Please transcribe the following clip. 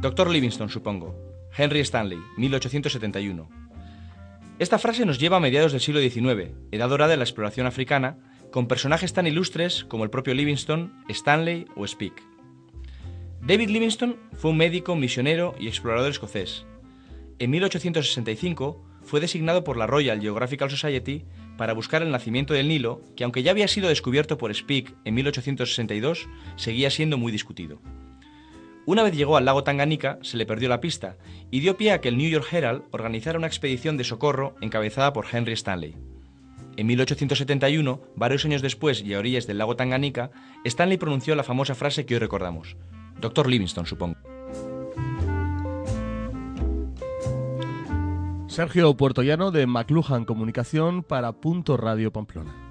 Doctor Livingstone, supongo. Henry Stanley, 1871. Esta frase nos lleva a mediados del siglo XIX, edad dorada de la exploración africana, con personajes tan ilustres como el propio Livingstone, Stanley o Speke. David Livingstone fue un médico, misionero y explorador escocés. En 1865 fue designado por la Royal Geographical Society para buscar el nacimiento del Nilo, que aunque ya había sido descubierto por Speke en 1862, seguía siendo muy discutido. Una vez llegó al lago Tanganica, se le perdió la pista y dio pie a que el New York Herald organizara una expedición de socorro encabezada por Henry Stanley. En 1871, varios años después y a orillas del lago Tanganica, Stanley pronunció la famosa frase que hoy recordamos. Doctor Livingstone, supongo. Sergio Puertollano de McLuhan Comunicación para Punto Radio Pamplona.